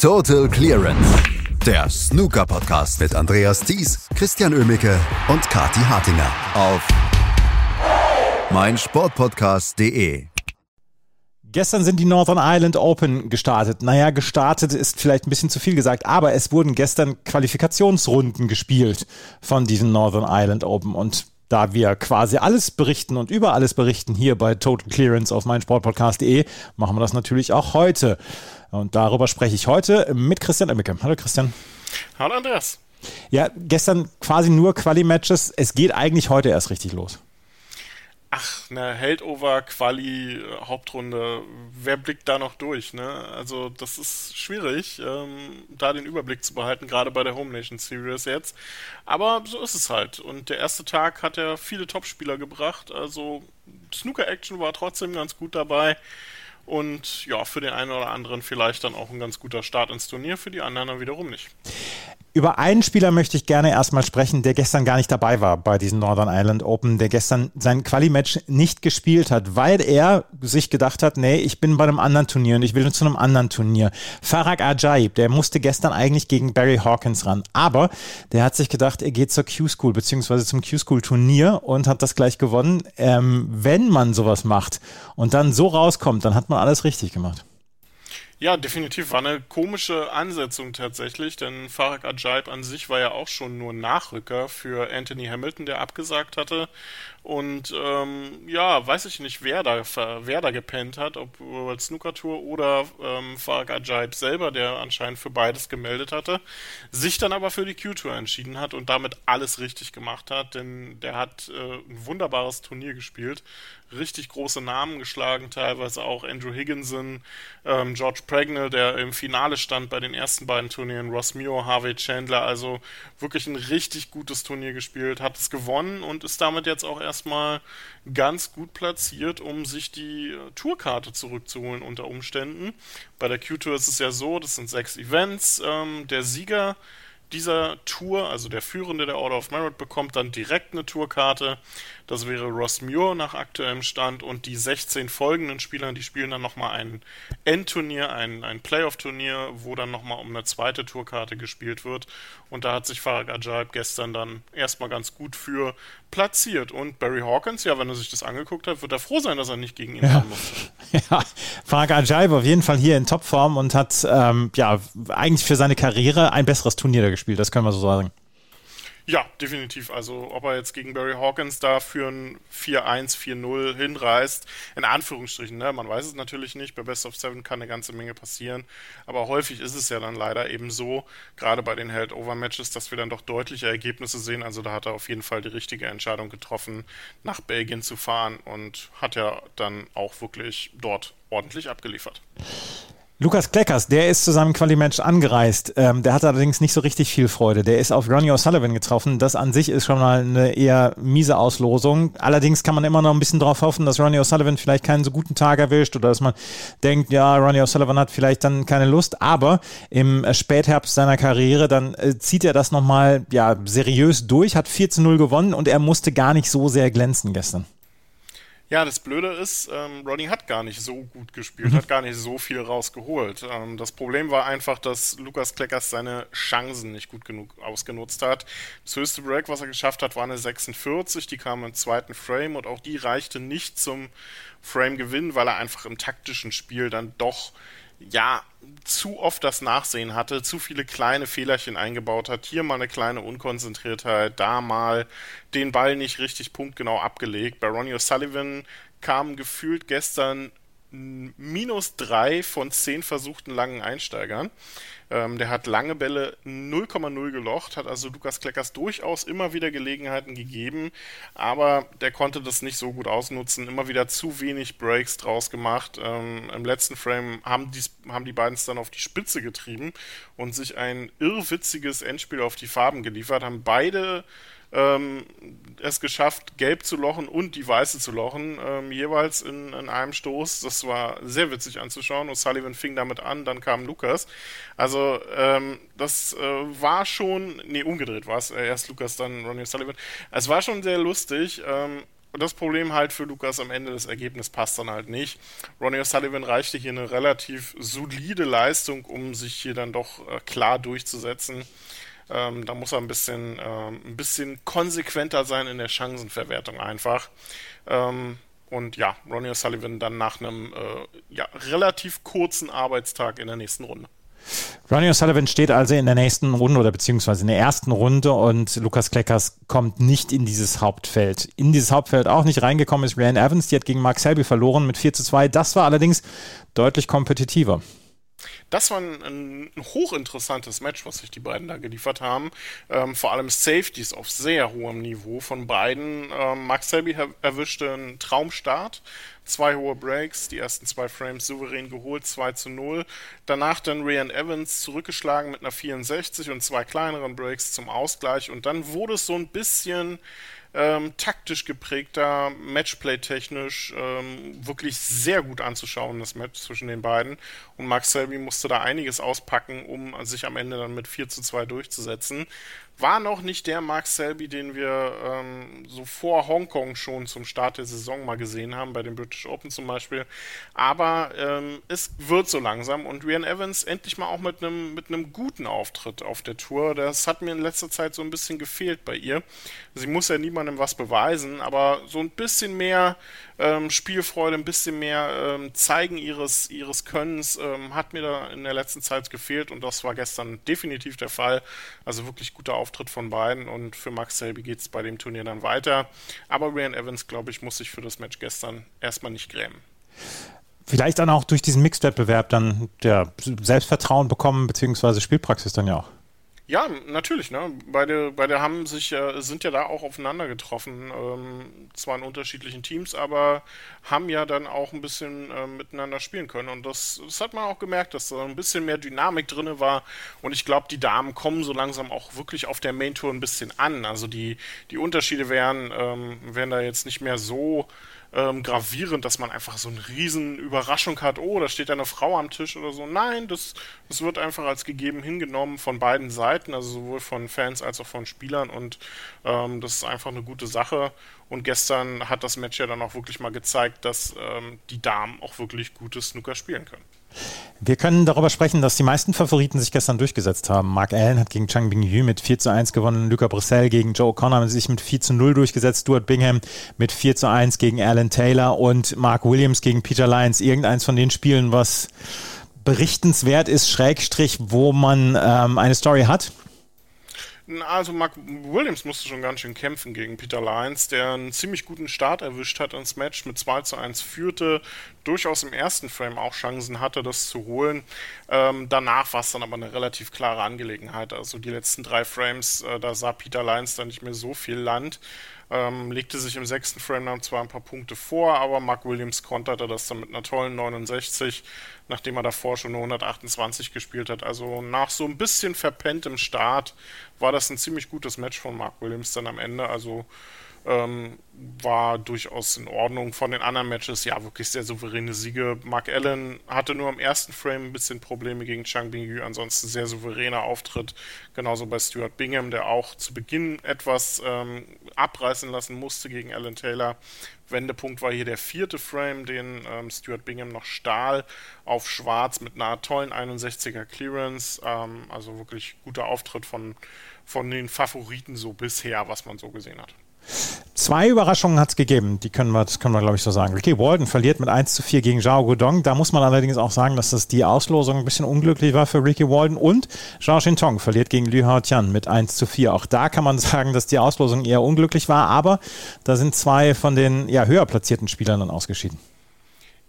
Total Clearance. Der Snooker-Podcast mit Andreas Thies, Christian Ömicke und Kati Hartinger auf meinsportpodcast.de. Gestern sind die Northern Ireland Open gestartet. Naja, gestartet ist vielleicht ein bisschen zu viel gesagt, aber es wurden gestern Qualifikationsrunden gespielt von diesen Northern Ireland Open und da wir quasi alles berichten und über alles berichten hier bei Total Clearance auf meinsportpodcast.de, machen wir das natürlich auch heute. Und darüber spreche ich heute mit Christian Emmeke. Hallo Christian. Hallo Andreas. Ja, gestern quasi nur Quali-Matches. Es geht eigentlich heute erst richtig los. Ach, eine Heldover Quali Hauptrunde, wer blickt da noch durch, ne? Also, das ist schwierig, ähm, da den Überblick zu behalten, gerade bei der Home Nation Series jetzt. Aber so ist es halt. Und der erste Tag hat ja viele Topspieler gebracht, also Snooker Action war trotzdem ganz gut dabei. Und ja, für den einen oder anderen vielleicht dann auch ein ganz guter Start ins Turnier, für die anderen dann wiederum nicht. Über einen Spieler möchte ich gerne erstmal sprechen, der gestern gar nicht dabei war bei diesen Northern Ireland Open, der gestern sein Quali-Match nicht gespielt hat, weil er sich gedacht hat, nee, ich bin bei einem anderen Turnier und ich will zu einem anderen Turnier. Farag Ajaib, der musste gestern eigentlich gegen Barry Hawkins ran, aber der hat sich gedacht, er geht zur Q-School beziehungsweise zum Q-School-Turnier und hat das gleich gewonnen. Ähm, wenn man sowas macht und dann so rauskommt, dann hat man alles richtig gemacht. Ja, definitiv war eine komische Ansetzung tatsächlich, denn Farag Ajaib an sich war ja auch schon nur Nachrücker für Anthony Hamilton, der abgesagt hatte. Und ähm, ja, weiß ich nicht, wer da, wer da gepennt hat, ob World Snooker Tour oder ähm, Farag Ajaib selber, der anscheinend für beides gemeldet hatte, sich dann aber für die Q-Tour entschieden hat und damit alles richtig gemacht hat, denn der hat äh, ein wunderbares Turnier gespielt, richtig große Namen geschlagen, teilweise auch Andrew Higginson, ähm, George Pregnell, der im Finale stand bei den ersten beiden Turnieren, Ross Mio, Harvey Chandler, also wirklich ein richtig gutes Turnier gespielt, hat es gewonnen und ist damit jetzt auch erstmal ganz gut platziert, um sich die Tourkarte zurückzuholen unter Umständen. Bei der Q-Tour ist es ja so, das sind sechs Events, ähm, der Sieger dieser Tour, also der Führende der Order of Merit, bekommt dann direkt eine Tourkarte. Das wäre Ross Muir nach aktuellem Stand und die 16 folgenden Spieler, die spielen dann nochmal ein Endturnier, ein, ein Playoff-Turnier, wo dann nochmal um eine zweite Tourkarte gespielt wird. Und da hat sich Farag Ajaib gestern dann erstmal ganz gut für platziert. Und Barry Hawkins, ja, wenn er sich das angeguckt hat, wird er froh sein, dass er nicht gegen ihn ja. haben muss. Ja, Farag Ajaib auf jeden Fall hier in Topform und hat ähm, ja eigentlich für seine Karriere ein besseres Turnier da gespielt, das können wir so sagen. Ja, definitiv. Also, ob er jetzt gegen Barry Hawkins da für ein 4-1, 4-0 hinreißt, in Anführungsstrichen, ne? man weiß es natürlich nicht. Bei Best of Seven kann eine ganze Menge passieren. Aber häufig ist es ja dann leider eben so, gerade bei den Held-Over-Matches, dass wir dann doch deutliche Ergebnisse sehen. Also, da hat er auf jeden Fall die richtige Entscheidung getroffen, nach Belgien zu fahren und hat ja dann auch wirklich dort ordentlich abgeliefert. Lukas Kleckers, der ist zu seinem Quali-Match angereist. Ähm, der hat allerdings nicht so richtig viel Freude. Der ist auf Ronnie O'Sullivan getroffen. Das an sich ist schon mal eine eher miese Auslosung. Allerdings kann man immer noch ein bisschen darauf hoffen, dass Ronnie O'Sullivan vielleicht keinen so guten Tag erwischt oder dass man denkt, ja, Ronnie O'Sullivan hat vielleicht dann keine Lust. Aber im Spätherbst seiner Karriere, dann äh, zieht er das nochmal ja, seriös durch, hat 4 zu 0 gewonnen und er musste gar nicht so sehr glänzen gestern. Ja, das Blöde ist, ähm, Rodney hat gar nicht so gut gespielt, mhm. hat gar nicht so viel rausgeholt. Ähm, das Problem war einfach, dass Lukas Kleckers seine Chancen nicht gut genug ausgenutzt hat. Das höchste Break, was er geschafft hat, war eine 46, die kam im zweiten Frame und auch die reichte nicht zum Frame-Gewinn, weil er einfach im taktischen Spiel dann doch ja, zu oft das Nachsehen hatte, zu viele kleine Fehlerchen eingebaut hat, hier mal eine kleine Unkonzentriertheit, da mal den Ball nicht richtig punktgenau abgelegt. Bei Ronnie O'Sullivan kam gefühlt gestern minus drei von zehn versuchten langen Einsteigern. Ähm, der hat lange Bälle 0,0 gelocht, hat also Lukas Kleckers durchaus immer wieder Gelegenheiten gegeben, aber der konnte das nicht so gut ausnutzen, immer wieder zu wenig Breaks draus gemacht. Ähm, Im letzten Frame haben die, haben die beiden es dann auf die Spitze getrieben und sich ein irrwitziges Endspiel auf die Farben geliefert, haben beide ähm, es geschafft, gelb zu lochen und die weiße zu lochen, ähm, jeweils in, in, einem Stoß. Das war sehr witzig anzuschauen. Und Sullivan fing damit an, dann kam Lukas. Also ähm, das äh, war schon, nee, umgedreht war es. Äh, erst Lukas, dann Ronnie Sullivan. Es war schon sehr lustig. Ähm, das Problem halt für Lukas am Ende, das Ergebnis passt dann halt nicht. Ronnie O'Sullivan reichte hier eine relativ solide Leistung, um sich hier dann doch äh, klar durchzusetzen. Ähm, da muss er ein bisschen, ähm, ein bisschen konsequenter sein in der Chancenverwertung einfach. Ähm, und ja, Ronnie O'Sullivan dann nach einem äh, ja, relativ kurzen Arbeitstag in der nächsten Runde. Ronnie O'Sullivan steht also in der nächsten Runde oder beziehungsweise in der ersten Runde und Lukas Kleckers kommt nicht in dieses Hauptfeld. In dieses Hauptfeld auch nicht reingekommen ist Ryan Evans, die hat gegen Mark Selby verloren mit 4 zu 2. Das war allerdings deutlich kompetitiver. Das war ein, ein, hochinteressantes Match, was sich die beiden da geliefert haben. Ähm, vor allem Safeties auf sehr hohem Niveau von beiden. Ähm, Mark Selby erwischte einen Traumstart. Zwei hohe Breaks, die ersten zwei Frames souverän geholt, 2 zu 0. Danach dann Ryan Evans zurückgeschlagen mit einer 64 und zwei kleineren Breaks zum Ausgleich. Und dann wurde es so ein bisschen ähm, taktisch geprägter, Matchplay-technisch ähm, wirklich sehr gut anzuschauen, das Match zwischen den beiden. Und Mark Selby musste da einiges auspacken, um sich am Ende dann mit 4 zu 2 durchzusetzen war noch nicht der Mark Selby, den wir ähm, so vor Hongkong schon zum Start der Saison mal gesehen haben, bei den British Open zum Beispiel. Aber ähm, es wird so langsam und Ryan Evans endlich mal auch mit einem mit guten Auftritt auf der Tour. Das hat mir in letzter Zeit so ein bisschen gefehlt bei ihr. Sie muss ja niemandem was beweisen, aber so ein bisschen mehr ähm, Spielfreude, ein bisschen mehr ähm, Zeigen ihres, ihres Könnens ähm, hat mir da in der letzten Zeit gefehlt und das war gestern definitiv der Fall. Also wirklich guter Auftritt von beiden und für Max Selby geht es bei dem Turnier dann weiter. Aber Ryan Evans, glaube ich, muss sich für das Match gestern erstmal nicht grämen. Vielleicht dann auch durch diesen Mixed-Wettbewerb dann der Selbstvertrauen bekommen, beziehungsweise Spielpraxis dann ja auch. Ja, natürlich, ne? Beide, beide haben sich, äh, sind ja da auch aufeinander getroffen, ähm, zwar in unterschiedlichen Teams, aber haben ja dann auch ein bisschen äh, miteinander spielen können. Und das, das hat man auch gemerkt, dass da ein bisschen mehr Dynamik drin war. Und ich glaube, die Damen kommen so langsam auch wirklich auf der Main Tour ein bisschen an. Also die, die Unterschiede wären, ähm, wären da jetzt nicht mehr so ähm, gravierend, dass man einfach so eine riesen Überraschung hat, oh, da steht eine Frau am Tisch oder so. Nein, das, das wird einfach als gegeben hingenommen von beiden Seiten, also sowohl von Fans als auch von Spielern und ähm, das ist einfach eine gute Sache. Und gestern hat das Match ja dann auch wirklich mal gezeigt, dass ähm, die Damen auch wirklich gutes Snooker spielen können. Wir können darüber sprechen, dass die meisten Favoriten sich gestern durchgesetzt haben. Mark Allen hat gegen Chang Bing-Yu mit 4 zu 1 gewonnen, Luca Brissell gegen Joe O'Connor hat sich mit 4 zu 0 durchgesetzt, Stuart Bingham mit 4 zu 1 gegen Alan Taylor und Mark Williams gegen Peter Lyons. Irgendeins von den Spielen, was berichtenswert ist, Schrägstrich, wo man ähm, eine Story hat? Also Mark Williams musste schon ganz schön kämpfen gegen Peter Lyons, der einen ziemlich guten Start erwischt hat ins Match, mit 2 zu 1 führte, durchaus im ersten Frame auch Chancen hatte, das zu holen. Ähm, danach war es dann aber eine relativ klare Angelegenheit. Also die letzten drei Frames, äh, da sah Peter Lyons dann nicht mehr so viel Land. Ähm, legte sich im sechsten Frame dann zwar ein paar Punkte vor, aber Mark Williams konterte das dann mit einer tollen 69, nachdem er davor schon eine 128 gespielt hat. Also nach so ein bisschen verpenntem Start war das ein ziemlich gutes Match von Mark Williams dann am Ende. Also ähm, war durchaus in Ordnung. Von den anderen Matches, ja, wirklich sehr souveräne Siege. Mark Allen hatte nur im ersten Frame ein bisschen Probleme gegen Chang Bingyu, ansonsten sehr souveräner Auftritt. Genauso bei Stuart Bingham, der auch zu Beginn etwas ähm, abreißen lassen musste gegen Alan Taylor. Wendepunkt war hier der vierte Frame, den ähm, Stuart Bingham noch stahl auf schwarz mit einer tollen 61er Clearance. Ähm, also wirklich guter Auftritt von, von den Favoriten so bisher, was man so gesehen hat. Zwei Überraschungen hat es gegeben, die können wir, das können wir, glaube ich, so sagen. Ricky Walden verliert mit 1 zu 4 gegen Zhao Guodong. Da muss man allerdings auch sagen, dass das die Auslosung ein bisschen unglücklich war für Ricky Walden. Und Zhao Xintong verliert gegen Liu Hao Tian mit 1 zu 4. Auch da kann man sagen, dass die Auslosung eher unglücklich war, aber da sind zwei von den ja, höher platzierten Spielern dann ausgeschieden.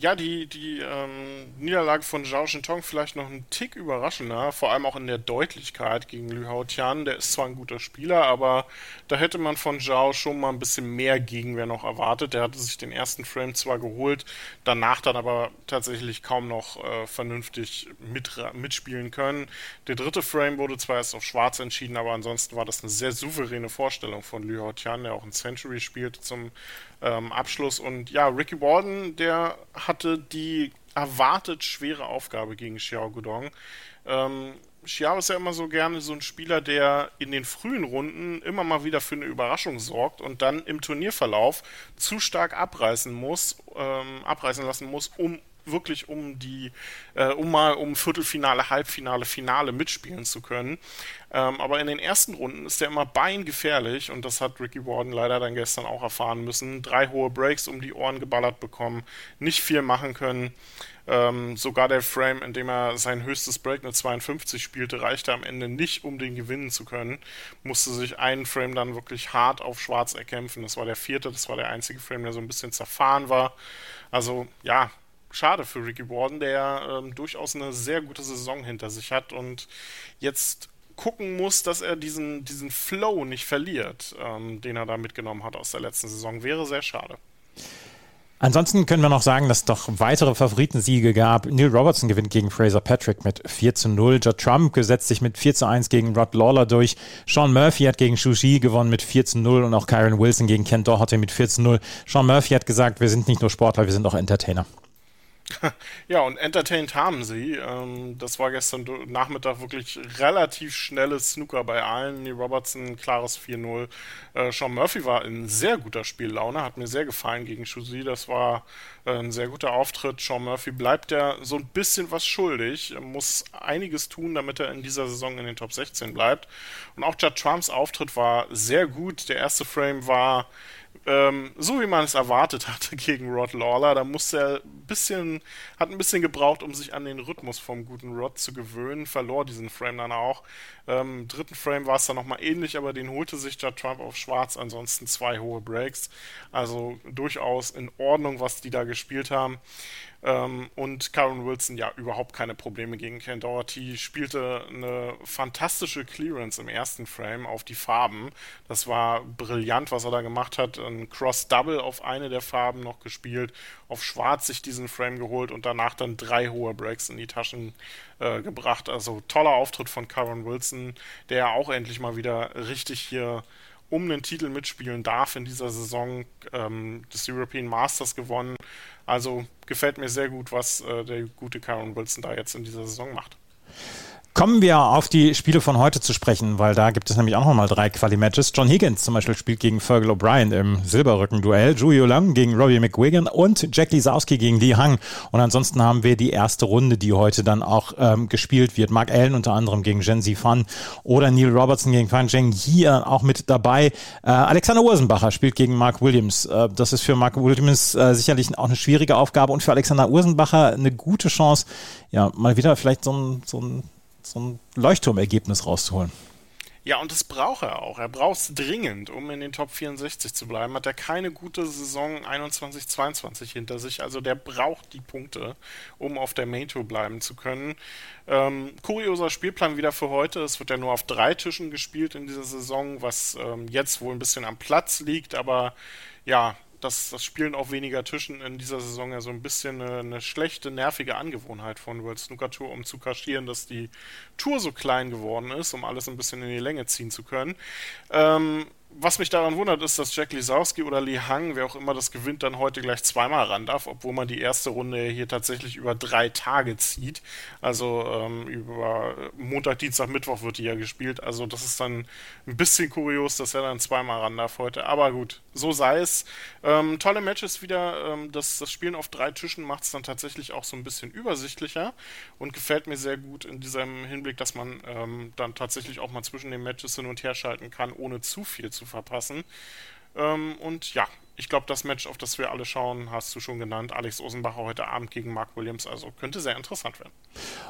Ja, die, die ähm, Niederlage von Zhao Shintong vielleicht noch ein Tick überraschender, vor allem auch in der Deutlichkeit gegen Liu Hao Tian. Der ist zwar ein guter Spieler, aber da hätte man von Zhao schon mal ein bisschen mehr Gegenwehr noch erwartet. Der hatte sich den ersten Frame zwar geholt, danach dann aber tatsächlich kaum noch äh, vernünftig mit, mitspielen können. Der dritte Frame wurde zwar erst auf schwarz entschieden, aber ansonsten war das eine sehr souveräne Vorstellung von Liu Hao Tian, der auch ein Century spielte zum ähm, Abschluss. Und ja, Ricky Warden, der hatte die erwartet schwere Aufgabe gegen Xiao Gudong. Ähm, Chiao ist ja immer so gerne so ein Spieler, der in den frühen Runden immer mal wieder für eine Überraschung sorgt und dann im Turnierverlauf zu stark abreißen muss, ähm, abreißen lassen muss, um wirklich um die, äh, um mal um Viertelfinale, Halbfinale, Finale mitspielen zu können. Ähm, aber in den ersten Runden ist er immer beingefährlich und das hat Ricky Warden leider dann gestern auch erfahren müssen. Drei hohe Breaks um die Ohren geballert bekommen, nicht viel machen können. Ähm, sogar der Frame, in dem er sein höchstes Break mit 52 spielte, reichte am Ende nicht, um den gewinnen zu können. Musste sich einen Frame dann wirklich hart auf schwarz erkämpfen. Das war der vierte, das war der einzige Frame, der so ein bisschen zerfahren war. Also ja, schade für Ricky Warden, der ähm, durchaus eine sehr gute Saison hinter sich hat und jetzt gucken muss, dass er diesen, diesen Flow nicht verliert, ähm, den er da mitgenommen hat aus der letzten Saison. Wäre sehr schade. Ansonsten können wir noch sagen, dass es doch weitere Favoritensiege gab. Neil Robertson gewinnt gegen Fraser Patrick mit 4 zu 0. Judd Trump gesetzt sich mit 4 zu 1 gegen Rod Lawler durch. Sean Murphy hat gegen Shu Shi gewonnen mit 4 zu 0 und auch Kyron Wilson gegen Ken Doherty mit 4 zu 0. Sean Murphy hat gesagt, wir sind nicht nur Sportler, wir sind auch Entertainer. Ja, und entertained haben sie. Ähm, das war gestern Nachmittag wirklich relativ schnelles Snooker bei allen. Neil Robertson, klares 4-0. Äh, Sean Murphy war in sehr guter Spiellaune, hat mir sehr gefallen gegen Shuzi. Das war äh, ein sehr guter Auftritt. Sean Murphy bleibt ja so ein bisschen was schuldig, muss einiges tun, damit er in dieser Saison in den Top 16 bleibt. Und auch Judd Trumps Auftritt war sehr gut. Der erste Frame war ähm, so wie man es erwartet hatte gegen Rod Lawler. Da musste er ein bisschen, hat ein bisschen gebraucht, um sich an den Rhythmus vom guten Rod zu gewöhnen, verlor diesen Frame dann auch. Ähm, Im dritten Frame war es dann nochmal ähnlich, aber den holte sich da Trump auf schwarz, ansonsten zwei hohe Breaks. Also durchaus in Ordnung, was die da gespielt haben. Ähm, und Karen Wilson ja überhaupt keine Probleme gegen Ken Doherty, spielte eine fantastische Clearance im ersten Frame auf die Farben. Das war brillant, was er da gemacht hat. Ein Cross-Double auf eine der Farben noch gespielt, auf Schwarz sich diesen Frame geholt und danach dann drei hohe Breaks in die Taschen äh, gebracht. Also toller Auftritt von Karen Wilson, der auch endlich mal wieder richtig hier um einen Titel mitspielen darf in dieser Saison, ähm, des European Masters gewonnen. Also gefällt mir sehr gut, was äh, der gute Karen Wilson da jetzt in dieser Saison macht. Kommen wir auf die Spiele von heute zu sprechen, weil da gibt es nämlich auch nochmal drei Quali-Matches. John Higgins zum Beispiel spielt gegen Fergal O'Brien im Silberrücken-Duell, Julio Lang gegen Robbie McWigan und Jack Lisowski gegen Lee Hang. Und ansonsten haben wir die erste Runde, die heute dann auch ähm, gespielt wird. Mark Allen unter anderem gegen Gen Fan oder Neil Robertson gegen Fan Zheng hier auch mit dabei. Äh, Alexander Ursenbacher spielt gegen Mark Williams. Äh, das ist für Mark Williams äh, sicherlich auch eine schwierige Aufgabe und für Alexander Ursenbacher eine gute Chance, ja, mal wieder vielleicht so ein, so ein so ein Leuchtturmergebnis rauszuholen. Ja, und das braucht er auch. Er braucht es dringend, um in den Top 64 zu bleiben. Hat er keine gute Saison 21-22 hinter sich. Also der braucht die Punkte, um auf der Main Tour bleiben zu können. Ähm, kurioser Spielplan wieder für heute. Es wird ja nur auf drei Tischen gespielt in dieser Saison, was ähm, jetzt wohl ein bisschen am Platz liegt. Aber ja, dass das Spielen auf weniger Tischen in dieser Saison ja so ein bisschen eine, eine, schlechte, nervige Angewohnheit von World Snooker Tour, um zu kaschieren, dass die Tour so klein geworden ist, um alles ein bisschen in die Länge ziehen zu können. Ähm, was mich daran wundert, ist, dass Jack Lisowski oder Lee Hang, wer auch immer das gewinnt, dann heute gleich zweimal ran darf, obwohl man die erste Runde hier tatsächlich über drei Tage zieht. Also ähm, über Montag, Dienstag, Mittwoch wird die ja gespielt. Also das ist dann ein bisschen kurios, dass er dann zweimal ran darf heute. Aber gut, so sei es. Ähm, tolle Matches wieder. Ähm, das, das Spielen auf drei Tischen macht es dann tatsächlich auch so ein bisschen übersichtlicher und gefällt mir sehr gut in diesem Hinblick, dass man ähm, dann tatsächlich auch mal zwischen den Matches hin und her schalten kann, ohne zu viel zu verpassen. Ähm, und ja, ich glaube, das Match, auf das wir alle schauen, hast du schon genannt. Alex Osenbacher heute Abend gegen Mark Williams. Also könnte sehr interessant werden.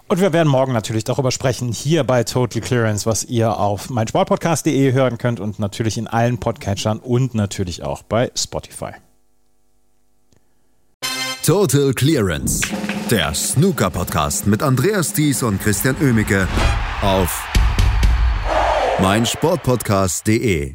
Und wir werden morgen natürlich darüber sprechen, hier bei Total Clearance, was ihr auf meinsportpodcast.de hören könnt und natürlich in allen Podcatchern und natürlich auch bei Spotify. Total Clearance, der Snooker-Podcast mit Andreas Thies und Christian Oemicke auf meinsportpodcast.de.